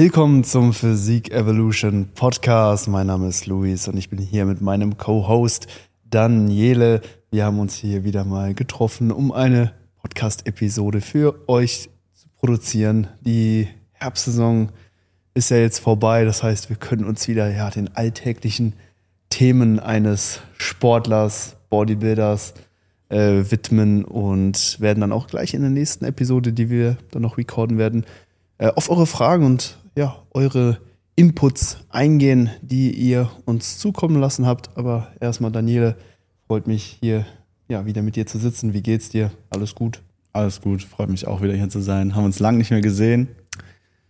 Willkommen zum Physik Evolution Podcast. Mein Name ist Luis und ich bin hier mit meinem Co-Host Daniele. Wir haben uns hier wieder mal getroffen, um eine Podcast-Episode für euch zu produzieren. Die Herbstsaison ist ja jetzt vorbei, das heißt, wir können uns wieder ja, den alltäglichen Themen eines Sportlers, Bodybuilders äh, widmen und werden dann auch gleich in der nächsten Episode, die wir dann noch recorden werden, äh, auf eure Fragen und ja, eure Inputs eingehen, die ihr uns zukommen lassen habt. Aber erstmal, Daniele, freut mich hier ja, wieder mit dir zu sitzen. Wie geht's dir? Alles gut? Alles gut, freut mich auch wieder hier zu sein. Haben uns lange nicht mehr gesehen.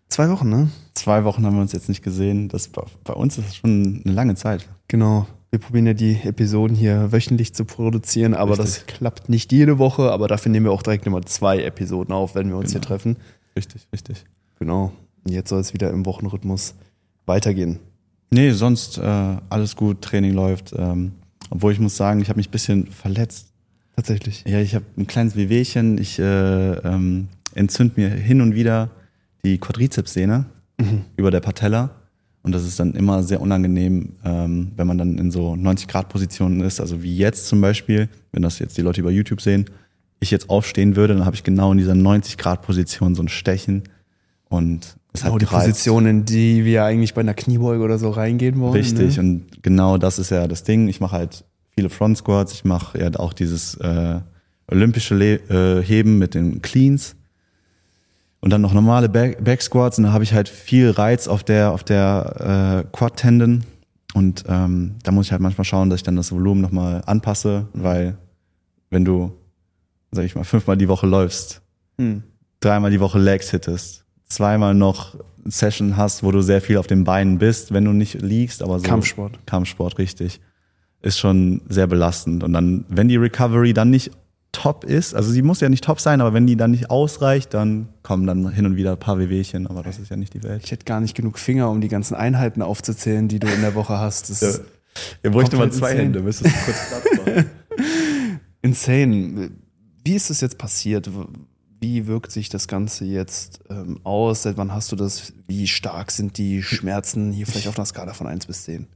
Zwei Wochen, ne? Zwei Wochen haben wir uns jetzt nicht gesehen. Das, bei uns ist das schon eine lange Zeit. Genau. Wir probieren ja die Episoden hier wöchentlich zu produzieren, aber Richtig. das klappt nicht jede Woche. Aber dafür nehmen wir auch direkt nochmal zwei Episoden auf, wenn wir uns genau. hier treffen. Richtig, richtig. Genau. Jetzt soll es wieder im Wochenrhythmus weitergehen. Nee, sonst äh, alles gut, Training läuft. Ähm, obwohl ich muss sagen, ich habe mich ein bisschen verletzt. Tatsächlich. Ja, ich habe ein kleines Wehwehchen. Ich äh, ähm, entzünd mir hin und wieder die Quadrizepssehne mhm. über der Patella. Und das ist dann immer sehr unangenehm, ähm, wenn man dann in so 90-Grad-Positionen ist. Also wie jetzt zum Beispiel, wenn das jetzt die Leute über YouTube sehen, ich jetzt aufstehen würde, dann habe ich genau in dieser 90-Grad-Position so ein Stechen. Und es genau, die Position, in die wir eigentlich bei einer Kniebeuge oder so reingehen wollen. Richtig, ne? und genau das ist ja das Ding. Ich mache halt viele Front Squats, ich mache ja auch dieses äh, olympische Le äh, Heben mit den Cleans und dann noch normale Back, Back Squats und da habe ich halt viel Reiz auf der auf der äh, Quad Tendon und ähm, da muss ich halt manchmal schauen, dass ich dann das Volumen nochmal anpasse, weil wenn du sag ich mal fünfmal die Woche läufst, hm. dreimal die Woche Legs hittest zweimal noch Session hast, wo du sehr viel auf den Beinen bist, wenn du nicht liegst, aber so Kampfsport. Kampfsport, richtig. Ist schon sehr belastend. Und dann, wenn die Recovery dann nicht top ist, also sie muss ja nicht top sein, aber wenn die dann nicht ausreicht, dann kommen dann hin und wieder ein paar Wehwehchen, aber das ist ja nicht die Welt. Ich hätte gar nicht genug Finger, um die ganzen Einheiten aufzuzählen, die du in der Woche hast. Das ja. Ihr bräuchte mal zwei insane. Hände, müsstest du kurz Platz machen. insane. Wie ist das jetzt passiert? Wie wirkt sich das Ganze jetzt ähm, aus? Seit wann hast du das? Wie stark sind die Schmerzen hier vielleicht auf einer Skala von 1 bis 10?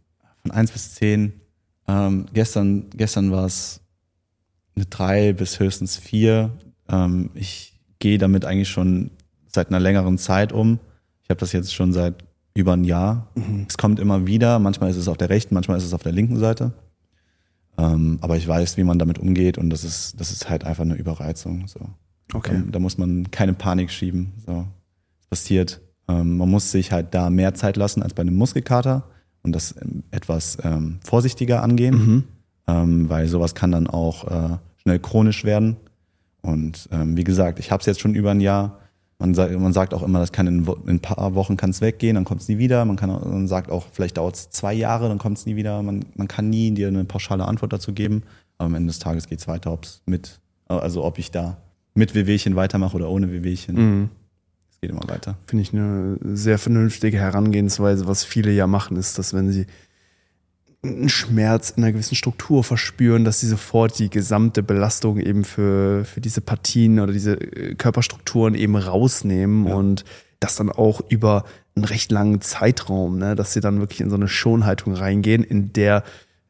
Von 1 bis 10. Ähm, gestern, gestern war es eine 3 bis höchstens 4. Ähm, ich gehe damit eigentlich schon seit einer längeren Zeit um. Ich habe das jetzt schon seit über ein Jahr. Mhm. Es kommt immer wieder. Manchmal ist es auf der rechten, manchmal ist es auf der linken Seite. Ähm, aber ich weiß, wie man damit umgeht und das ist, das ist halt einfach eine Überreizung. So. Okay. Da, da, muss man keine Panik schieben. So. Passiert. Ähm, man muss sich halt da mehr Zeit lassen als bei einem Muskelkater und das ähm, etwas ähm, vorsichtiger angehen, mhm. ähm, weil sowas kann dann auch äh, schnell chronisch werden. Und ähm, wie gesagt, ich habe es jetzt schon über ein Jahr. Man, sagt, man sagt auch immer, das kann in, in ein paar Wochen kann es weggehen, dann kommt es nie wieder. Man, kann, man sagt auch, vielleicht dauert es zwei Jahre, dann kommt es nie wieder. Man, man kann nie dir eine pauschale Antwort dazu geben. Aber am Ende des Tages geht es weiter, ob es mit, also ob ich da mit Wehwehchen weitermache oder ohne Wehwehchen. Mhm. Es geht immer weiter. Finde ich eine sehr vernünftige Herangehensweise. Was viele ja machen, ist, dass wenn sie einen Schmerz in einer gewissen Struktur verspüren, dass sie sofort die gesamte Belastung eben für, für diese Partien oder diese äh, Körperstrukturen eben rausnehmen ja. und das dann auch über einen recht langen Zeitraum, ne, dass sie dann wirklich in so eine Schonhaltung reingehen, in der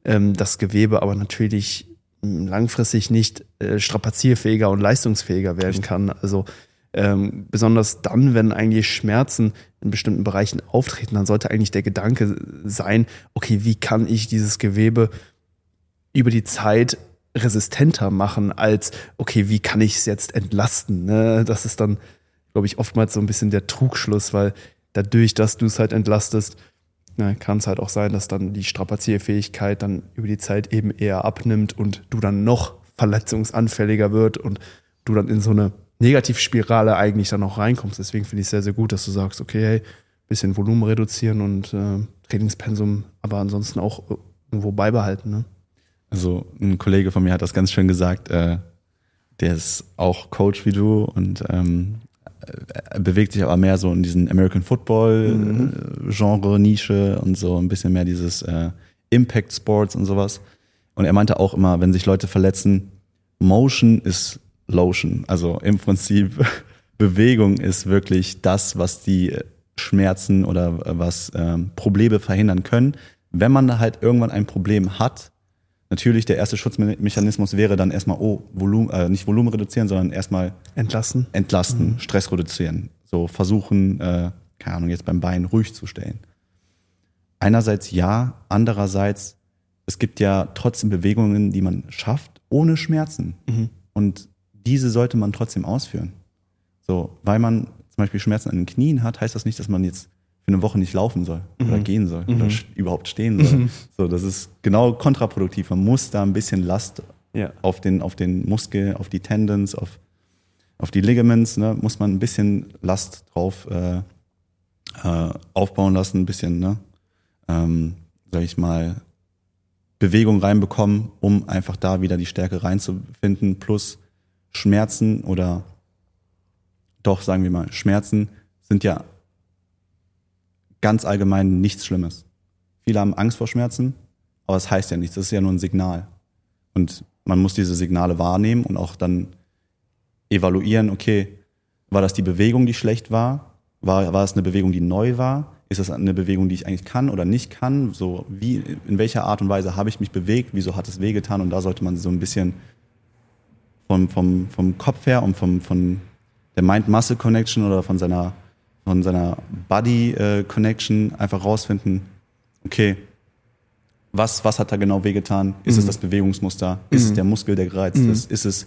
ähm, das Gewebe aber natürlich langfristig nicht äh, strapazierfähiger und leistungsfähiger werden kann. Also ähm, besonders dann, wenn eigentlich Schmerzen in bestimmten Bereichen auftreten, dann sollte eigentlich der Gedanke sein, okay, wie kann ich dieses Gewebe über die Zeit resistenter machen, als, okay, wie kann ich es jetzt entlasten? Ne? Das ist dann, glaube ich, oftmals so ein bisschen der Trugschluss, weil dadurch, dass du es halt entlastest, ne, kann es halt auch sein, dass dann die Strapazierfähigkeit dann über die Zeit eben eher abnimmt und du dann noch verletzungsanfälliger wird und du dann in so eine Negativspirale eigentlich dann auch reinkommst. Deswegen finde ich es sehr, sehr gut, dass du sagst, okay, hey, bisschen Volumen reduzieren und äh, Trainingspensum, aber ansonsten auch irgendwo beibehalten. Ne? Also ein Kollege von mir hat das ganz schön gesagt, äh, der ist auch Coach wie du und ähm, bewegt sich aber mehr so in diesen American Football mhm. Genre Nische und so ein bisschen mehr dieses äh, Impact Sports und sowas. Und er meinte auch immer, wenn sich Leute verletzen, Motion ist Lotion. Also im Prinzip Bewegung ist wirklich das, was die Schmerzen oder äh, was ähm, Probleme verhindern können. Wenn man halt irgendwann ein Problem hat, natürlich der erste Schutzmechanismus wäre dann erstmal, oh, Volumen, äh, nicht Volumen reduzieren, sondern erstmal Entlassen. entlasten, Stress reduzieren. So versuchen, äh, keine Ahnung, jetzt beim Bein ruhig zu stellen. Einerseits ja, andererseits, es gibt ja trotzdem Bewegungen, die man schafft, ohne Schmerzen. Und diese sollte man trotzdem ausführen. So, weil man zum Beispiel Schmerzen an den Knien hat, heißt das nicht, dass man jetzt für eine Woche nicht laufen soll oder gehen soll oder sch- überhaupt stehen soll. So, das ist genau kontraproduktiv. Man muss da ein bisschen Last Ja. auf den, auf den Muskel, auf die Tendons, auf, auf die Ligaments, ne, muss man ein bisschen Last drauf äh, äh, aufbauen lassen, ein bisschen, ne, ähm, sag ich mal, Bewegung reinbekommen, um einfach da wieder die Stärke reinzufinden, plus Schmerzen oder doch, sagen wir mal, Schmerzen sind ja ganz allgemein nichts Schlimmes. Viele haben Angst vor Schmerzen, aber es heißt ja nichts, das ist ja nur ein Signal. Und man muss diese Signale wahrnehmen und auch dann evaluieren, okay, war das die Bewegung, die schlecht war? War, war es eine Bewegung, die neu war? Ist das eine Bewegung, die ich eigentlich kann oder nicht kann? So, wie, in welcher Art und Weise habe ich mich bewegt? Wieso hat es wehgetan? Und da sollte man so ein bisschen vom, vom, vom Kopf her und vom, von der Mind-Muscle-Connection oder von seiner, von seiner Body-Connection einfach rausfinden, okay, was, was hat da genau wehgetan? Ist es das Bewegungsmuster? Ist es der Muskel, der gereizt ist? Ist es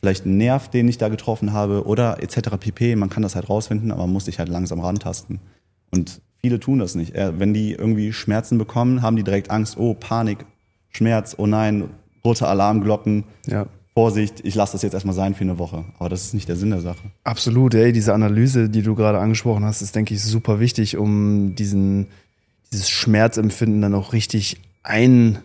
vielleicht ein Nerv, den ich da getroffen habe oder etc. pp. Man kann das halt rausfinden, aber man muss sich halt langsam rantasten. Und viele tun das nicht. Äh, Wenn die irgendwie Schmerzen bekommen, haben die direkt Angst, oh, Panik, Schmerz, oh nein, rote Alarmglocken, Ja. Vorsicht, ich lasse das jetzt erstmal sein für eine Woche. Aber das ist nicht der Sinn der Sache. Absolut, ey, diese Analyse, die du gerade angesprochen hast, ist, denke ich, super wichtig, um diesen, dieses Schmerzempfinden dann auch richtig einsortieren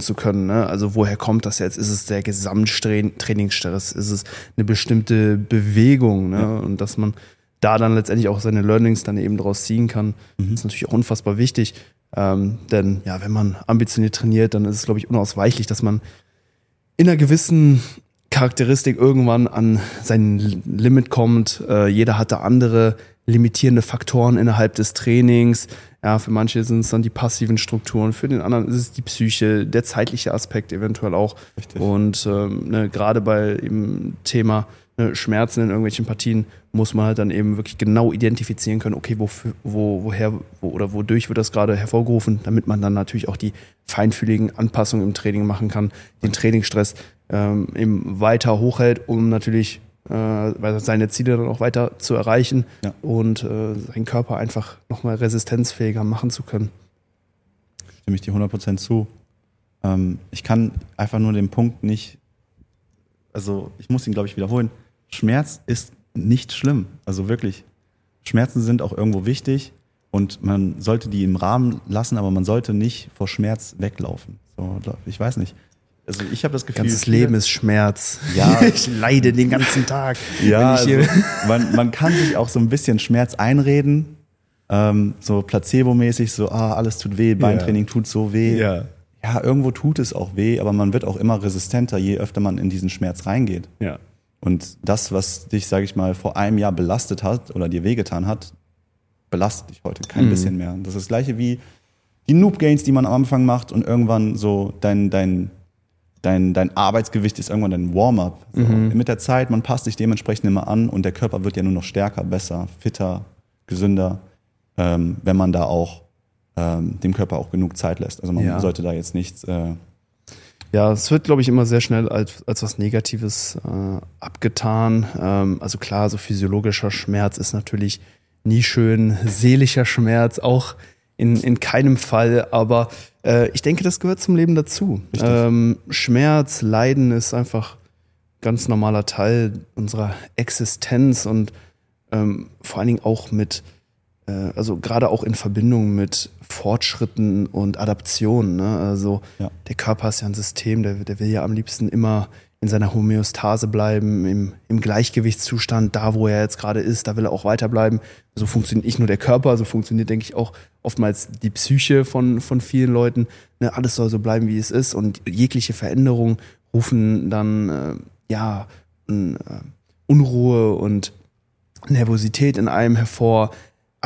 zu können. Ne? Also woher kommt das jetzt? Ist es der Gesamttrainingsstress? Ist es eine bestimmte Bewegung? Ne? Und dass man da dann letztendlich auch seine Learnings dann eben daraus ziehen kann, ist natürlich auch unfassbar wichtig. Ähm, denn ja, wenn man ambitioniert trainiert, dann ist es, glaube ich, unausweichlich, dass man in einer gewissen Charakteristik irgendwann an sein Limit kommt. Äh, jeder hat da andere limitierende Faktoren innerhalb des Trainings. Ja, für manche sind es dann die passiven Strukturen, für den anderen ist es die Psyche, der zeitliche Aspekt eventuell auch. Richtig. Und ähm, ne, gerade bei dem Thema Schmerzen in irgendwelchen Partien muss man halt dann eben wirklich genau identifizieren können, okay, wofür, wo, woher wo, oder wodurch wird das gerade hervorgerufen, damit man dann natürlich auch die feinfühligen Anpassungen im Training machen kann, den Trainingsstress ähm, eben weiter hochhält, um natürlich äh, seine Ziele dann auch weiter zu erreichen Ja. und äh, seinen Körper einfach nochmal resistenzfähiger machen zu können. stimme ich dir 100% zu. Ähm, ich kann einfach nur den Punkt nicht, also ich muss ihn, glaube ich, wiederholen. Schmerz ist nicht schlimm. Also wirklich. Schmerzen sind auch irgendwo wichtig und man sollte die im Rahmen lassen, aber man sollte nicht vor Schmerz weglaufen. So, ich weiß nicht. Also ich habe das Gefühl. Ganzes Leben ist Schmerz. Ja. ich leide den ganzen Tag. Ja, also, man, man kann sich auch so ein bisschen Schmerz einreden, ähm, so placebo-mäßig, so, ah, alles tut weh, Beintraining tut so weh. Ja. ja, irgendwo tut es auch weh, aber man wird auch immer resistenter, je öfter man in diesen Schmerz reingeht. ja. Und das, was dich, sage ich mal, vor einem Jahr belastet hat oder dir wehgetan hat, belastet dich heute kein bisschen mehr. Das ist das gleiche wie die Noob-Gains, die man am Anfang macht und irgendwann so dein, dein, dein, dein Arbeitsgewicht ist irgendwann dein Warm-up. So. Mit der Zeit, man passt sich dementsprechend immer an und der Körper wird ja nur noch stärker, besser, fitter, gesünder, ähm, wenn man da auch ähm, dem Körper auch genug Zeit lässt. Also man Ja. sollte da jetzt nichts äh, Ja, es wird, glaube ich, immer sehr schnell als, als was Negatives äh, abgetan. Ähm, also klar, so physiologischer Schmerz ist natürlich nie schön, seelischer Schmerz auch in, in keinem Fall, aber äh, ich denke, das gehört zum Leben dazu. Ähm, Schmerz, Leiden ist einfach ganz normaler Teil unserer Existenz und ähm, vor allen Dingen auch mit, also gerade auch in Verbindung mit Fortschritten und Adaptionen. Ne? Also Ja. der Körper ist ja ein System, der, der will ja am liebsten immer in seiner Homöostase bleiben, im, im Gleichgewichtszustand, da wo er jetzt gerade ist, da will er auch weiterbleiben. So funktioniert nicht nur der Körper, so funktioniert, denke ich, auch oftmals die Psyche von, von vielen Leuten. Ne? Alles soll so bleiben, wie es ist und jegliche Veränderungen rufen dann, äh, ja, äh, Unruhe und Nervosität in einem hervor,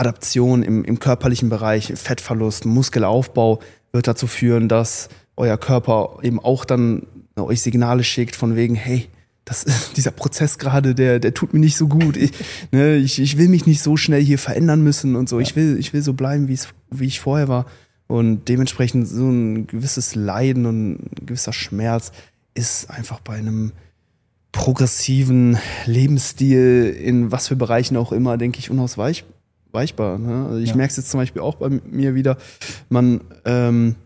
Adaption im, im körperlichen Bereich, Fettverlust, Muskelaufbau wird dazu führen, dass euer Körper eben auch dann euch Signale schickt von wegen, hey, das dieser Prozess gerade, der, der tut mir nicht so gut. Ich, ne, ich, ich will mich nicht so schnell hier verändern müssen und so. Ja. Ich will, ich will so bleiben, wie es, wie ich vorher war. Und dementsprechend so ein gewisses Leiden und ein gewisser Schmerz ist einfach bei einem progressiven Lebensstil in was für Bereichen auch immer, denke ich, unausweichbar. Ne? Also ich ja. merke es jetzt zum Beispiel auch bei mir wieder. Man ähm,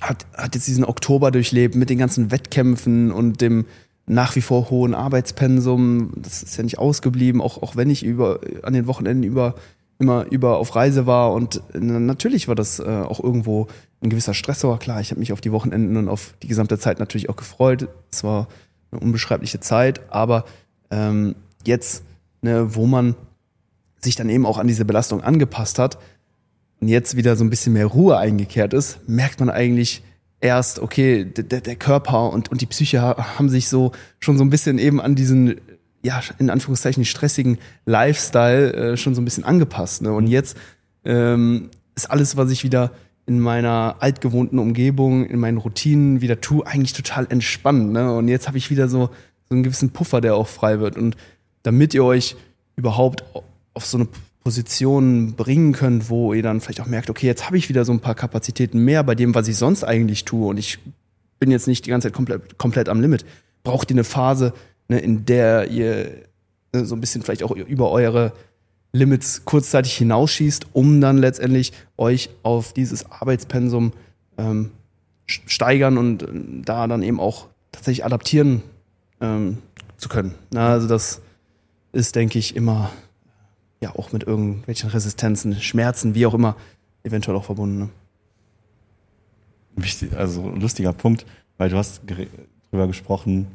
hat, hat jetzt diesen Oktober durchlebt mit den ganzen Wettkämpfen und dem nach wie vor hohen Arbeitspensum. Das ist ja nicht ausgeblieben, auch, auch wenn ich über, an den Wochenenden über immer über auf Reise war und äh, natürlich war das äh, auch irgendwo ein gewisser Stressor. Klar, ich habe mich auf die Wochenenden und auf die gesamte Zeit natürlich auch gefreut. Es war eine unbeschreibliche Zeit, aber ähm, jetzt, ne, wo man sich dann eben auch an diese Belastung angepasst hat und jetzt wieder so ein bisschen mehr Ruhe eingekehrt ist, merkt man eigentlich erst, okay, der, der Körper und, und die Psyche haben sich so schon so ein bisschen eben an diesen ja, in Anführungszeichen stressigen Lifestyle äh, schon so ein bisschen angepasst. Ne? Und jetzt ähm, ist alles, was ich wieder in meiner altgewohnten Umgebung, in meinen Routinen wieder tue, eigentlich total entspannt. Ne? Und jetzt habe ich wieder so, so einen gewissen Puffer, der auch frei wird. Und damit ihr euch überhaupt auf so eine Position bringen könnt, wo ihr dann vielleicht auch merkt, okay, jetzt habe ich wieder so ein paar Kapazitäten mehr bei dem, was ich sonst eigentlich tue und ich bin jetzt nicht die ganze Zeit komplett, komplett am Limit. Braucht ihr eine Phase, ne, in der ihr ne, so ein bisschen vielleicht auch über eure Limits kurzzeitig hinausschießt, um dann letztendlich euch auf dieses Arbeitspensum ähm, steigern und äh, da dann eben auch tatsächlich adaptieren ähm, zu können. Also das ist, denke ich, immer ja auch mit irgendwelchen Resistenzen, Schmerzen, wie auch immer, eventuell auch verbunden. Ne? Wichtig, also lustiger Punkt, weil du hast drüber gesprochen,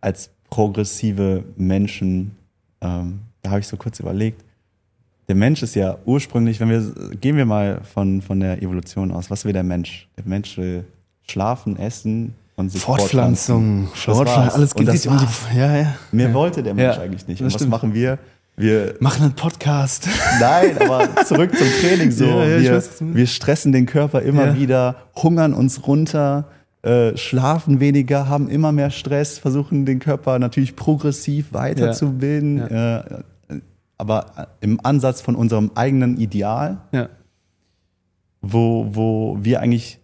als progressive Menschen, ähm, da habe ich so kurz überlegt, der Mensch ist ja ursprünglich, wenn wir, gehen wir mal von, von der Evolution aus, was will der Mensch? Der Mensch will schlafen, essen und sich Fortpflanzung, Fortpflanzung alles geht um die, ja, ja. Mehr ja. wollte der Mensch ja, eigentlich nicht. Und was machen wir? Wir machen einen Podcast. Nein, aber zurück zum Training so. Ja, ja, wir, weiß, wir stressen den Körper immer ja. wieder, hungern uns runter, äh, schlafen weniger, haben immer mehr Stress, versuchen den Körper natürlich progressiv weiterzubilden, äh, aber im Ansatz von unserem eigenen Ideal, wo, wo wir eigentlich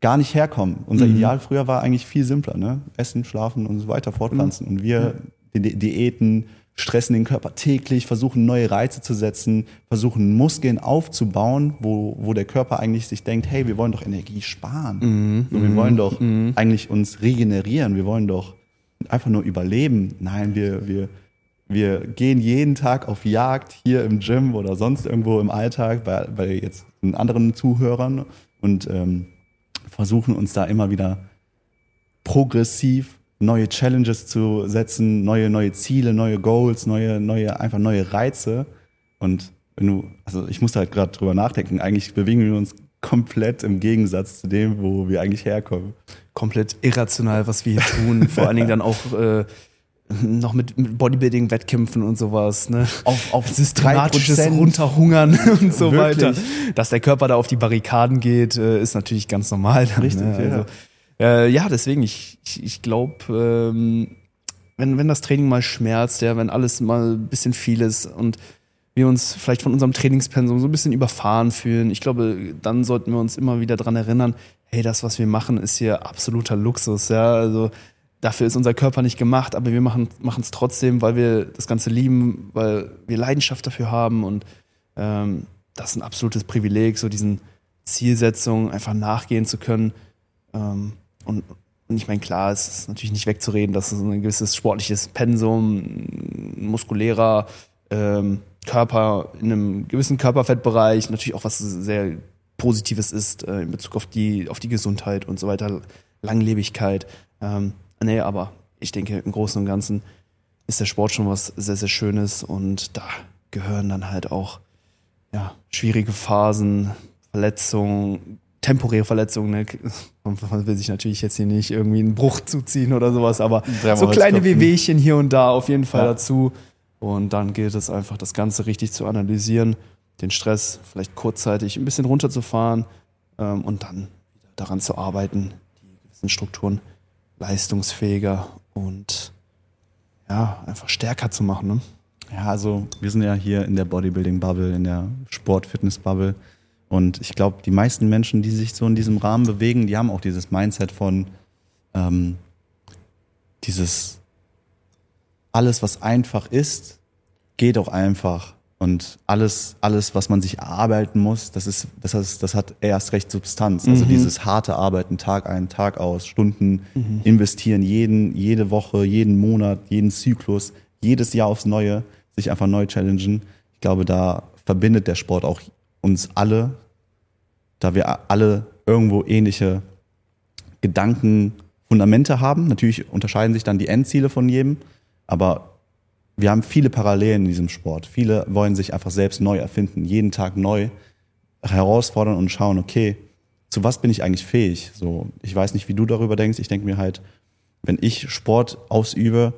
gar nicht herkommen. Unser mhm. Ideal früher war eigentlich viel simpler, ne? Essen, schlafen und so weiter, fortpflanzen. Mhm. Und wir, die Diäten, stressen den Körper täglich, versuchen neue Reize zu setzen, versuchen Muskeln aufzubauen, wo, wo der Körper eigentlich sich denkt, hey, wir wollen doch Energie sparen. Mhm. So, wir wollen doch mhm. eigentlich uns regenerieren, wir wollen doch einfach nur überleben. Nein, wir, wir, wir gehen jeden Tag auf Jagd hier im Gym oder sonst irgendwo im Alltag bei, bei jetzt anderen Zuhörern und ähm, versuchen uns da immer wieder progressiv neue Challenges zu setzen, neue, neue Ziele, neue Goals, neue, neue, einfach neue Reize. Und wenn du, also ich musste halt gerade drüber nachdenken, eigentlich bewegen wir uns komplett im Gegensatz zu dem, wo wir eigentlich herkommen. Komplett irrational, was wir hier tun. Vor allen Dingen dann auch äh, noch mit, mit Bodybuilding-Wettkämpfen und sowas, ne? Auf, auf systematisches 3%. Runterhungern und so Wirklich? weiter. Dass der Körper da auf die Barrikaden geht, äh, ist natürlich ganz normal. Dann, Richtig, ne? also, ja. Äh, ja, deswegen, ich, ich, ich glaube, ähm, wenn, wenn das Training mal schmerzt, ja, wenn alles mal ein bisschen viel ist und wir uns vielleicht von unserem Trainingspensum so ein bisschen überfahren fühlen, ich glaube, dann sollten wir uns immer wieder dran erinnern, hey, das, was wir machen, ist hier absoluter Luxus, ja, also dafür ist unser Körper nicht gemacht, aber wir machen es trotzdem, weil wir das Ganze lieben, weil wir Leidenschaft dafür haben und ähm, das ist ein absolutes Privileg, so diesen Zielsetzungen einfach nachgehen zu können. Ähm, und, und ich meine, klar, es ist natürlich nicht wegzureden, dass es ein gewisses sportliches Pensum, muskulärer ähm, Körper in einem gewissen Körperfettbereich natürlich auch was sehr Positives ist äh, in Bezug auf die, auf die Gesundheit und so weiter, Langlebigkeit. Ähm, nee, aber ich denke, im Großen und Ganzen ist der Sport schon was sehr, sehr Schönes und da gehören dann halt auch ja, schwierige Phasen, Verletzungen, temporäre Verletzungen, ne? man will sich natürlich jetzt hier nicht irgendwie einen Bruch zuziehen oder sowas, aber so kleine Wehwehchen hier und da auf jeden Fall ja. dazu. Und dann gilt es einfach, das Ganze richtig zu analysieren, den Stress vielleicht kurzzeitig ein bisschen runterzufahren ähm, und dann wieder daran zu arbeiten, die gewissen Strukturen leistungsfähiger und ja, einfach stärker zu machen. Ne? Ja, also wir sind ja hier in der Bodybuilding-Bubble, in der Sport-Fitness-Bubble. Und ich glaube, die meisten Menschen, die sich so in diesem Rahmen bewegen, die haben auch dieses Mindset von ähm, dieses alles, was einfach ist, geht auch einfach. Und alles, alles, was man sich erarbeiten muss, das ist, das heißt, das hat erst recht Substanz. Also mhm. dieses harte Arbeiten, Tag ein, Tag aus, Stunden mhm. investieren, jeden, jede Woche, jeden Monat, jeden Zyklus, jedes Jahr aufs Neue, sich einfach neu challengen. Ich glaube, da verbindet der Sport auch uns alle, da wir alle irgendwo ähnliche Gedanken, Fundamente haben. Natürlich unterscheiden sich dann die Endziele von jedem, aber wir haben viele Parallelen in diesem Sport. Viele wollen sich einfach selbst neu erfinden, jeden Tag neu herausfordern und schauen, okay, zu was bin ich eigentlich fähig? So, ich weiß nicht, wie du darüber denkst. Ich denke mir halt, wenn ich Sport ausübe,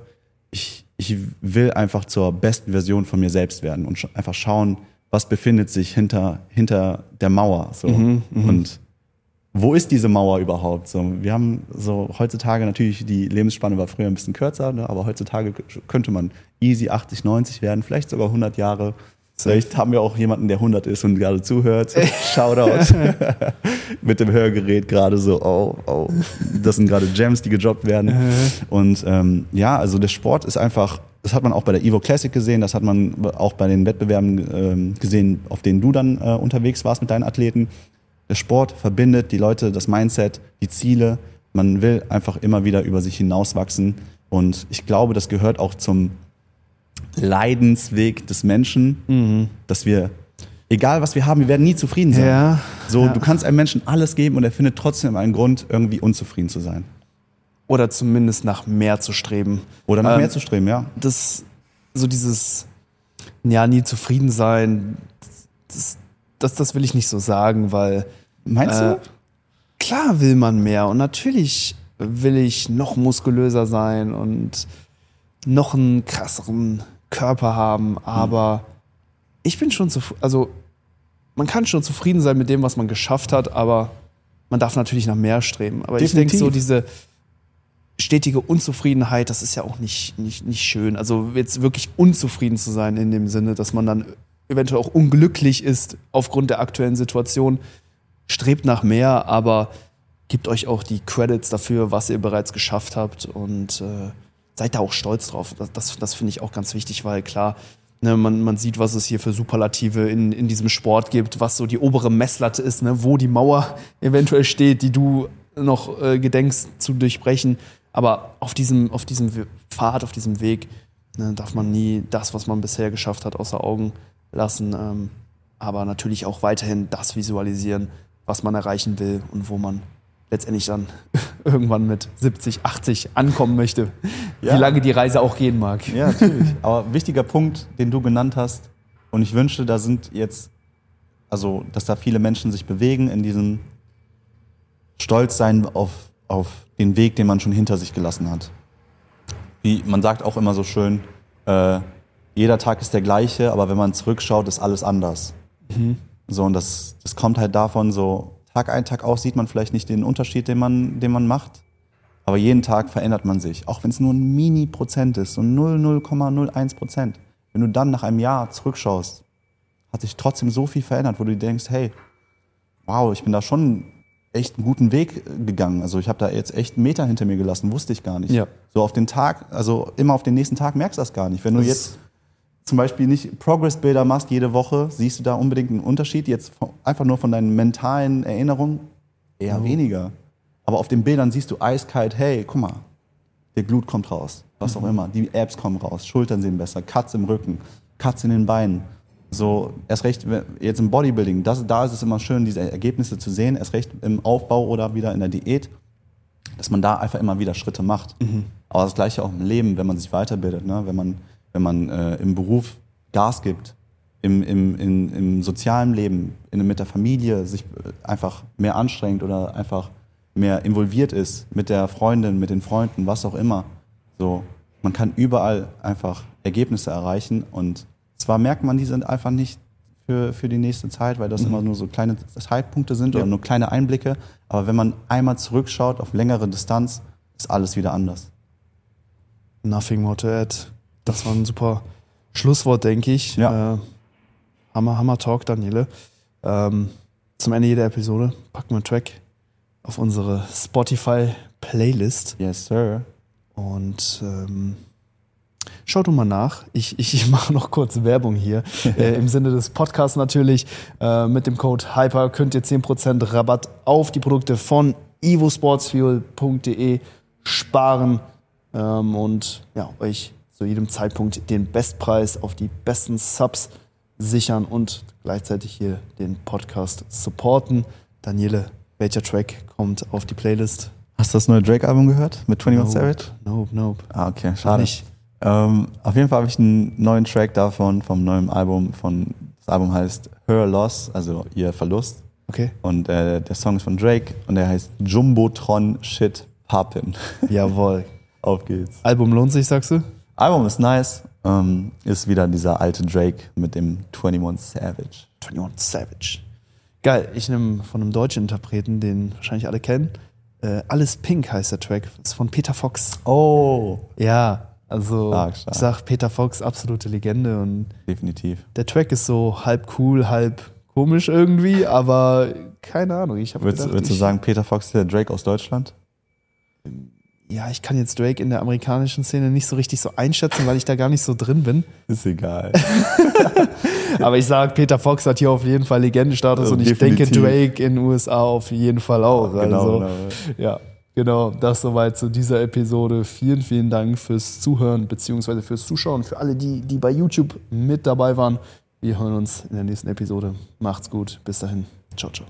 ich, ich will einfach zur besten Version von mir selbst werden und einfach schauen, was befindet sich hinter, hinter der Mauer. So. Mhm, mhm. und wo ist diese Mauer überhaupt? So, wir haben so heutzutage natürlich, die Lebensspanne war früher ein bisschen kürzer, ne, aber heutzutage könnte man easy 80, 90 werden, vielleicht sogar 100 Jahre. Vielleicht haben wir auch jemanden, der 100 ist und gerade zuhört. Shoutout. Mit dem Hörgerät gerade so, oh, oh. Das sind gerade Gems, die gedroppt werden. und ähm, ja, also der Sport ist einfach, das hat man auch bei der Evo Classic gesehen, das hat man auch bei den Wettbewerben ähm, gesehen, auf denen du dann äh, unterwegs warst mit deinen Athleten. Der Sport verbindet die Leute, das Mindset, die Ziele. Man will einfach immer wieder über sich hinauswachsen. Und ich glaube, das gehört auch zum Leidensweg des Menschen, mhm. dass wir, egal was wir haben, wir werden nie zufrieden sein. Ja, so, ja. du kannst einem Menschen alles geben und er findet trotzdem einen Grund, irgendwie unzufrieden zu sein. Oder zumindest nach mehr zu streben. Oder nach ähm, mehr zu streben, ja. Das, so dieses, ja, nie zufrieden sein, das, das, das will ich nicht so sagen, weil Meinst du? Äh, klar will man mehr und natürlich will ich noch muskulöser sein und noch einen krasseren Körper haben, aber mhm. ich bin schon zufrieden, also man kann schon zufrieden sein mit dem, was man geschafft hat, aber man darf natürlich nach mehr streben. Aber Definitiv. ich denke so diese stetige Unzufriedenheit, das ist ja auch nicht, nicht, nicht schön. Also jetzt wirklich unzufrieden zu sein in dem Sinne, dass man dann eventuell auch unglücklich ist aufgrund der aktuellen Situation, strebt nach mehr, aber gebt euch auch die Credits dafür, was ihr bereits geschafft habt und äh, seid da auch stolz drauf. Das, das, das finde ich auch ganz wichtig, weil klar, ne, man, man sieht, was es hier für Superlative in, in diesem Sport gibt, was so die obere Messlatte ist, ne, wo die Mauer eventuell steht, die du noch äh, gedenkst zu durchbrechen. Aber auf diesem, auf diesem Pfad, auf diesem Weg ne, darf man nie das, was man bisher geschafft hat, außer Augen lassen. Ähm, aber natürlich auch weiterhin das visualisieren, was man erreichen will und wo man letztendlich dann irgendwann mit 70, 80 ankommen möchte. Ja. Wie lange die Reise auch gehen mag. Ja, natürlich. Aber wichtiger Punkt, den du genannt hast, und ich wünschte, da sind jetzt, also, dass da viele Menschen sich bewegen in diesem Stolzsein auf, auf den Weg, den man schon hinter sich gelassen hat. Wie man sagt auch immer so schön, äh, jeder Tag ist der gleiche, aber wenn man zurückschaut, ist alles anders. Mhm. So, und das, das kommt halt davon, so Tag ein, Tag aus sieht man vielleicht nicht den Unterschied, den man, den man macht. Aber jeden Tag verändert man sich. Auch wenn es nur ein Mini-Prozent ist, so 0,01 Prozent. Wenn du dann nach einem Jahr zurückschaust, hat sich trotzdem so viel verändert, wo du denkst, hey, wow, ich bin da schon echt einen guten Weg gegangen. Also ich habe da jetzt echt einen Meter hinter mir gelassen, wusste ich gar nicht. Ja. So auf den Tag, also immer auf den nächsten Tag merkst du das gar nicht. Wenn du jetzt zum Beispiel nicht Progress-Bilder machst jede Woche, siehst du da unbedingt einen Unterschied? Jetzt einfach nur von deinen mentalen Erinnerungen? Eher oh. weniger. Aber auf den Bildern siehst du eiskalt, hey, guck mal, der Glut kommt raus, was mhm. auch immer. Die Abs kommen raus, Schultern sehen besser, Cuts im Rücken, Cuts in den Beinen. So, erst recht, jetzt im Bodybuilding, das, da ist es immer schön, diese Ergebnisse zu sehen, erst recht im Aufbau oder wieder in der Diät, dass man da einfach immer wieder Schritte macht. Mhm. Aber das Gleiche auch im Leben, wenn man sich weiterbildet, ne? wenn man wenn man äh, im Beruf Gas gibt, im, im, in, im sozialen Leben, in, mit der Familie sich äh, einfach mehr anstrengt oder einfach mehr involviert ist mit der Freundin, mit den Freunden, was auch immer. So, Man kann überall einfach Ergebnisse erreichen und zwar merkt man, die sind einfach nicht für, für die nächste Zeit, weil das immer nur so kleine Zeitpunkte sind Ja. oder nur kleine Einblicke. Aber wenn man einmal zurückschaut auf längere Distanz, ist alles wieder anders. Nothing more to add. Das war ein super Schlusswort, denke ich. Ja. Äh, Hammer, Hammer Talk, Daniele. Ähm, zum Ende jeder Episode packen wir einen Track auf unsere Spotify-Playlist. Yes, sir. Und ähm, schaut doch mal nach. Ich, ich, ich mache noch kurz Werbung hier. äh, Im Sinne des Podcasts natürlich. Äh, mit dem Code HYPER könnt ihr 10% Rabatt auf die Produkte von evosportsfuel.de sparen ähm, und ja, euch zu jedem Zeitpunkt den Bestpreis auf die besten Subs sichern und gleichzeitig hier den Podcast supporten. Daniele, welcher Track kommt auf die Playlist? Hast du das neue Drake-Album gehört mit 21 Savage? Nope, nope. Ah, okay, schade. Nicht. Ähm, auf jeden Fall habe ich einen neuen Track davon, vom neuen Album. Von, das Album heißt Her Loss, also ihr Verlust. Okay. Und äh, der Song ist von Drake und der heißt Jumbotron Shit Poppin. Jawohl. Auf geht's. Album lohnt sich, sagst du? Album ist nice. Ähm, ist wieder dieser alte Drake mit dem 21 Savage. 21 Savage. Geil, ich nehme von einem deutschen Interpreten, den wahrscheinlich alle kennen. Äh, Alles Pink heißt der Track. Das ist von Peter Fox. Oh, Ja, also Stark, stark. ich sag Peter Fox, absolute Legende. Und definitiv. der Track ist so halb cool, halb komisch irgendwie, aber keine Ahnung. Ich habe Würdest, würdest du sagen, Peter Fox ist der Drake aus Deutschland? ja, ich kann jetzt Drake in der amerikanischen Szene nicht so richtig so einschätzen, weil ich da gar nicht so drin bin. Ist egal. Aber ich sag, Peter Fox hat hier auf jeden Fall Legendenstatus Also und ich definitiv. denke Drake in den USA auf jeden Fall auch. Genau, also, genau. Ja, genau. Das soweit zu dieser Episode. Vielen, vielen Dank fürs Zuhören beziehungsweise fürs Zuschauen. Für alle, die, die bei YouTube mit dabei waren. Wir hören uns in der nächsten Episode. Macht's gut. Bis dahin. Ciao, ciao.